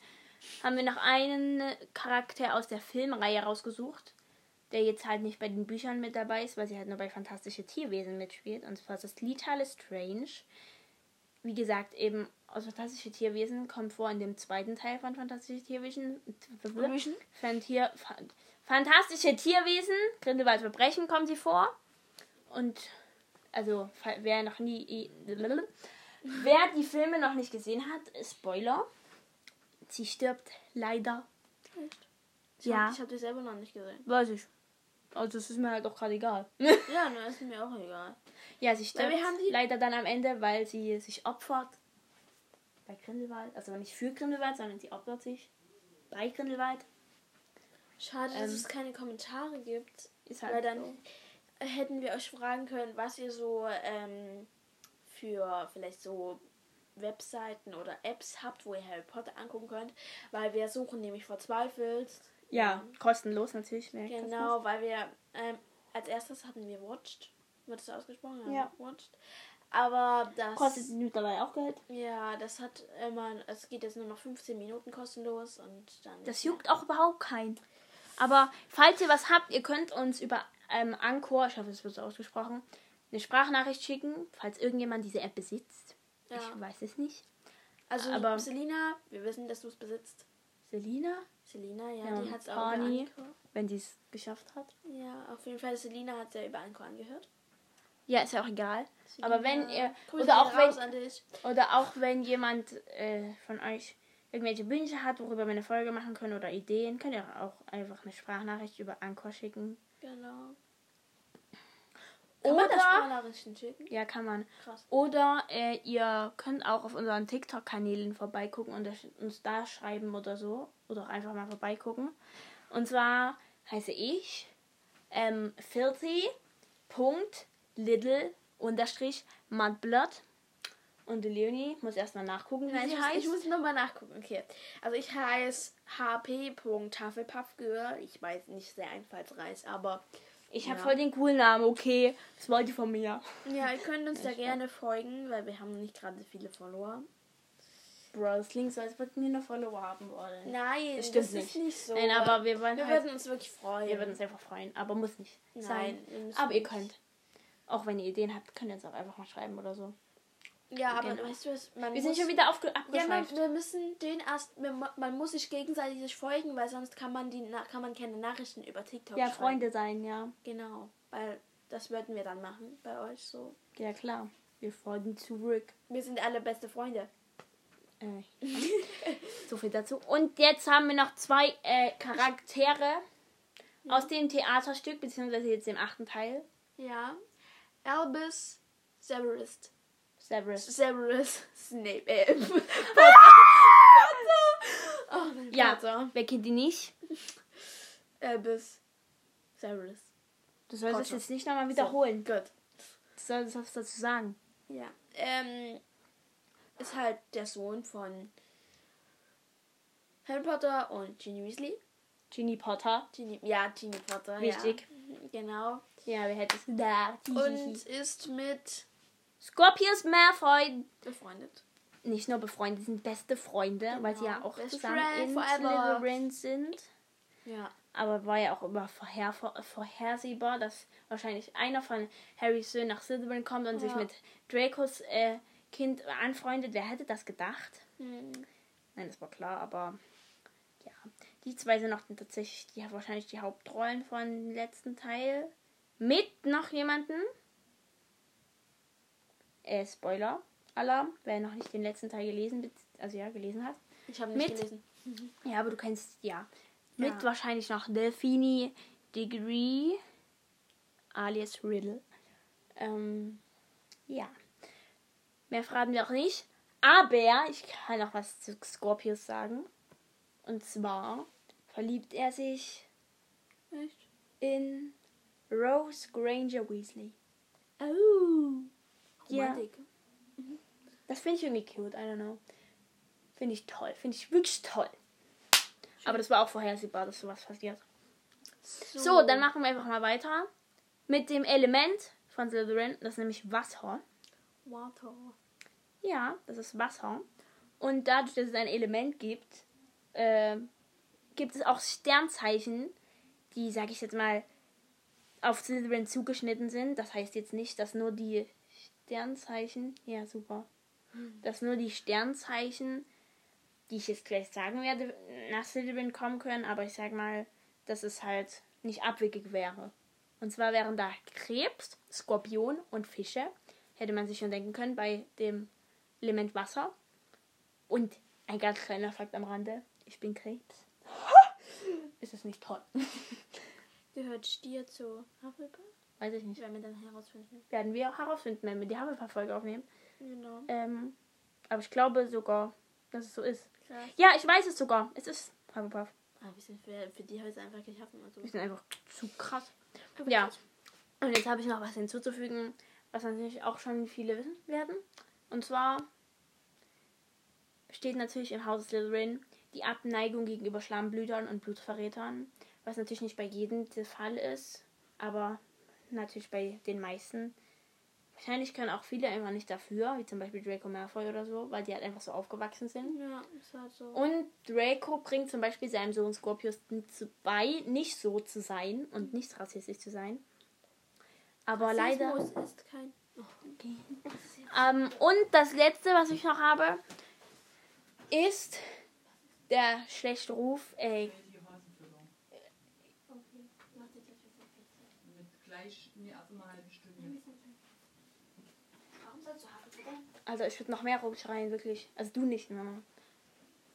haben wir noch einen Charakter aus der Filmreihe rausgesucht, der jetzt halt nicht bei den Büchern mit dabei ist, weil sie halt nur bei Fantastische Tierwesen mitspielt. Und zwar ist das Litale Strange. Wie gesagt, eben aus Fantastische Tierwesen kommt vor in dem zweiten Teil von Fantastische Tierwesen. Vision? Fantier, Fan- Fantastische Tierwesen, Grindelwald Verbrechen kommen sie vor. Und also, wer noch nie. Wer die Filme noch nicht gesehen hat, Spoiler. Sie stirbt leider. Ich Ja. Hab, ich habe die selber noch nicht gesehen. Weiß ich. Also, das ist mir halt auch gerade egal. Ja, nur ist mir auch egal. ja, sie stirbt leider dann am Ende, weil sie sich opfert. Bei Grindelwald. Also nicht für Grindelwald, sondern sie opfert sich. Bei Grindelwald. Schade, dass Ähm, es keine Kommentare gibt. Ist halt Weil dann so. hätten wir euch fragen können, was ihr so ähm, für vielleicht so Webseiten oder Apps habt, wo ihr Harry Potter angucken könnt. Weil wir suchen nämlich verzweifelt. Ja, kostenlos natürlich. wer Genau, weil wir ähm, als erstes hatten wir Watched. Wird das ausgesprochen? Ja. Watched. Aber das. Kostet mittlerweile auch Geld. Ja, das hat immer. Es geht jetzt nur noch 15 Minuten kostenlos und dann. Das juckt auch überhaupt keinen. Aber falls ihr was habt, ihr könnt uns über ähm, Anchor, ich hoffe, es wird so ausgesprochen, eine Sprachnachricht schicken, falls irgendjemand diese App besitzt. Ja. Ich weiß es nicht. Also, aber- Selina, wir wissen, dass du es besitzt. Selina, Selina, ja, Ja, die hat es auch über Anchor. wenn sie es geschafft hat. Ja, auf jeden Fall. Selina hat es ja über Anchor angehört. Ja, ist ja auch egal. Aber wenn Selina, ihr, oder auch wenn, an dich. oder auch wenn jemand äh, von euch irgendwelche Wünsche hat, worüber wir eine Folge machen können oder Ideen, könnt ihr auch einfach eine Sprachnachricht über Anchor schicken. Genau. Kann man das Oder, Sprachnachrichten schicken? ja, kann man. Krass. Oder äh, ihr könnt auch auf unseren TikTok-Kanälen vorbeigucken und uns da schreiben oder so. Oder auch einfach mal vorbeigucken. Und zwar heiße ich ähm, 40.little-mudblood. Und Leonie muss erstmal nachgucken, wie Nein, sie ich muss, heißt. ich muss nochmal nachgucken. Okay. Also ich heiße hp.tafelpaffgirl. Ich weiß nicht sehr einfallsreich, aber Ich habe Ja. voll den coolen Namen, okay. Das wollte ich von mir. ja, ihr könnt uns da gerne folgen, weil wir haben nicht gerade viele Follower. Bro, das klingt so, als würden wir eine Follower haben wollen. Nein, Das das, stimmt ist nicht so. Nein, aber wir wollen wir halt, würden uns wirklich freuen. wir würden uns einfach freuen. Aber muss nicht Nein, sein. Aber ihr nicht. könnt. Auch wenn ihr Ideen habt, könnt ihr uns auch einfach mal schreiben oder so. Ja, aber Genau. weißt du was? Man Wir sind schon wieder aufge Ja, man, abgeschweift. wir müssen den erst, man, man muss sich gegenseitig folgen, weil sonst kann man die kann man keine Nachrichten über TikTok Ja, schreiben. Freunde sein, ja. Genau, weil das würden wir dann machen bei euch so. Ja, klar. Wir folgen zurück. Wir sind alle beste Freunde. Äh, so viel dazu. Und jetzt haben wir noch zwei äh, Charaktere aus dem Theaterstück, beziehungsweise jetzt dem achten Teil. Ja. Albus Severus. Severus. Severus Snape. Äh, Potter. oh, mein Ja, Vater. wer kennt die nicht? Albus Severus. Du sollst das Potter. jetzt nicht nochmal wiederholen. Gut. Du sollst was dazu sagen. Ja. Ähm, ist halt der Sohn von Harry Potter und Ginny Weasley. Ginny Potter. Ginny, ja, Ginny Potter. Wichtig. Ja. Genau. Ja, wer hätte es gedacht? Und ist mit Scorpius Malfoy. befreundet. Nicht nur befreundet, sie sind beste Freunde, weil sie ja auch Best zusammen in forever. Slytherin sind. Ja. Aber war ja auch immer vorher, vor, vorhersehbar, dass wahrscheinlich einer von Harrys Söhnen nach Slytherin kommt und sich Ja. mit Dracos äh, Kind anfreundet. Wer hätte das gedacht? Hm. Nein, das war klar, aber ja. Die zwei sind noch tatsächlich die, wahrscheinlich die Hauptrollen von letzten Teil. Mit noch jemanden. Äh, Spoiler. Alarm, wer noch nicht den letzten Teil gelesen, also ja, gelesen hat. Ich habe nicht Mit- gelesen. Ja, aber du kennst, ja. Mit Ja. wahrscheinlich noch Delphini Degree, alias Riddle. Ähm, ja. Mehr fragen wir auch nicht. Aber ich kann noch was zu Scorpius sagen. Und zwar verliebt er sich Echt? in Rose Granger Weasley. Oh. Ja. Romantik. Das finde ich irgendwie cute, I don't know. Finde ich toll. Finde ich wirklich toll. Aber das war auch vorhersehbar, dass sowas passiert. So, dann machen wir einfach mal weiter mit dem Element von Slytherin. Das ist nämlich Wasser. Water. Ja, das ist Wasser. Und dadurch, dass es ein Element gibt, äh, gibt es auch Sternzeichen, die, sag ich jetzt mal, auf Slytherin zugeschnitten sind. Das heißt jetzt nicht, dass nur die Sternzeichen, ja super, dass nur die Sternzeichen, die ich jetzt gleich sagen werde, nach Slytherin kommen können. Aber ich sag mal, dass es halt nicht abwegig wäre. Und zwar wären da Krebs, Skorpion und Fische. Hätte man sich schon denken können bei dem Element Wasser. Und ein ganz kleiner Fakt am Rande. Ich bin Krebs. Ist das nicht toll? Gehört Stier zu Hufflepuff? Weiß ich nicht. Werden wir dann herausfinden. Werden wir auch herausfinden, wenn wir die Hufflepuff-Folge aufnehmen. Genau. Ähm, aber ich glaube sogar, dass es so ist. Krass. Ja, ich weiß es sogar. Es ist Hufflepuff. Ah, wir sind für, für die Häuser einfach geschaffen. Also. Wir sind einfach zu krass. Ja. Und jetzt habe ich noch was hinzuzufügen, was natürlich auch schon viele wissen werden. Und zwar besteht natürlich im Haus Slytherin die Abneigung gegenüber Schlammblütern und Blutverrätern, was natürlich nicht bei jedem der Fall ist, aber natürlich bei den meisten. Wahrscheinlich können auch viele einfach nicht dafür, wie zum Beispiel Draco Malfoy oder so, weil die halt einfach so aufgewachsen sind. Ja, ist halt so. Und Draco bringt zum Beispiel seinem Sohn Scorpius zu- bei, nicht so zu sein und nicht rassistisch zu sein. Aber leider. Rassismus ist kein. Ähm, und das letzte, was ich noch habe, ist der schlechte Ruf. Äh, Mit gleich, nee, also eine halbe Stunde. Also ich würde noch mehr rumschreien, wirklich. Also du nicht, Mama.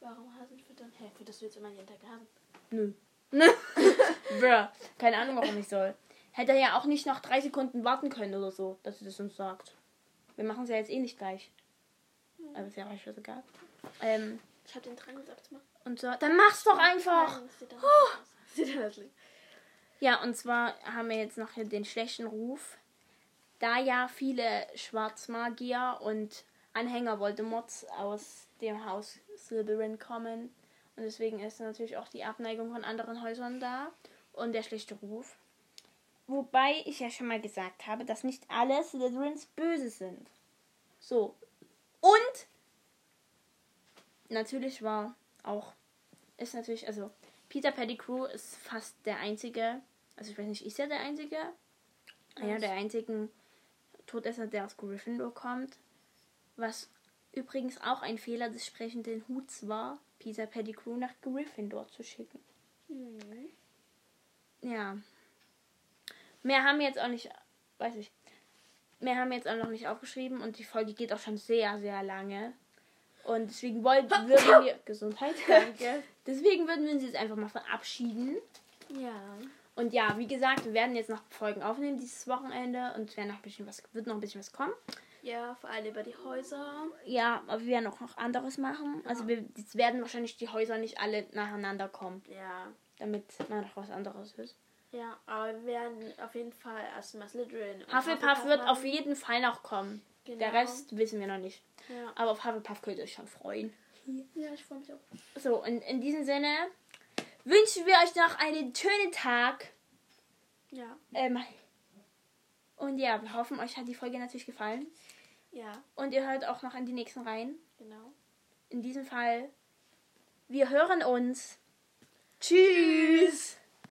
Warum Hasen füttern? Hä, für das willst du immer jeden Tag haben. Nö. Bruh. Keine Ahnung, warum ich soll. Hätte er ja auch nicht noch drei Sekunden warten können oder so, dass er das uns sagt. Wir machen es ja jetzt eh nicht gleich. Aber ist ja auch schon egal. Ähm, Ich hab den dran gesagt, mach. und so, dann mach's doch einfach. Nein, aus. Ja, und zwar haben wir jetzt noch hier den schlechten Ruf. Da ja viele Schwarzmagier und Anhänger Voldemorts aus dem Haus Slytherin kommen. Und deswegen ist natürlich auch die Abneigung von anderen Häusern da. Und der schlechte Ruf. Wobei ich ja schon mal gesagt habe, dass nicht alle Slytherins böse sind. So. Und natürlich war auch, ist natürlich, also Peter Pettigrew ist fast der einzige, also ich weiß nicht, ist er der einzige? Einer der einzigen Todesser, der aus Gryffindor kommt. Was übrigens auch ein Fehler des sprechenden Huts war, Peter Pettigrew nach Gryffindor zu schicken. Hm. Ja. Mehr haben wir jetzt auch nicht, weiß ich. Mehr haben wir jetzt auch noch nicht aufgeschrieben und die Folge geht auch schon sehr, sehr lange. Und deswegen wollten, würden wir Gesundheit. Danke. Deswegen würden wir uns jetzt einfach mal verabschieden. Ja. Und ja, wie gesagt, wir werden jetzt noch Folgen aufnehmen dieses Wochenende und es werden noch ein bisschen was, wird noch ein bisschen was kommen. Ja, vor allem über die Häuser. Ja, aber wir werden auch noch anderes machen. Also wir jetzt werden wahrscheinlich die Häuser nicht alle nacheinander kommen, Ja. damit man noch was anderes ist. Ja, aber wir werden auf jeden Fall erstmal Slytherin. und Hufflepuff wird auf machen. jeden Fall noch kommen. Der Genau. Rest wissen wir noch nicht. Ja. Aber auf Hufflepuff könnt ihr euch schon freuen. ja, ich freue mich auch. So, und in diesem Sinne wünschen wir euch noch einen schönen Tag. Ja. Ähm, und ja, wir hoffen, euch hat die Folge natürlich gefallen. Ja, Und ihr hört auch noch in die nächsten rein. genau. In diesem Fall, wir hören uns. Tschüss.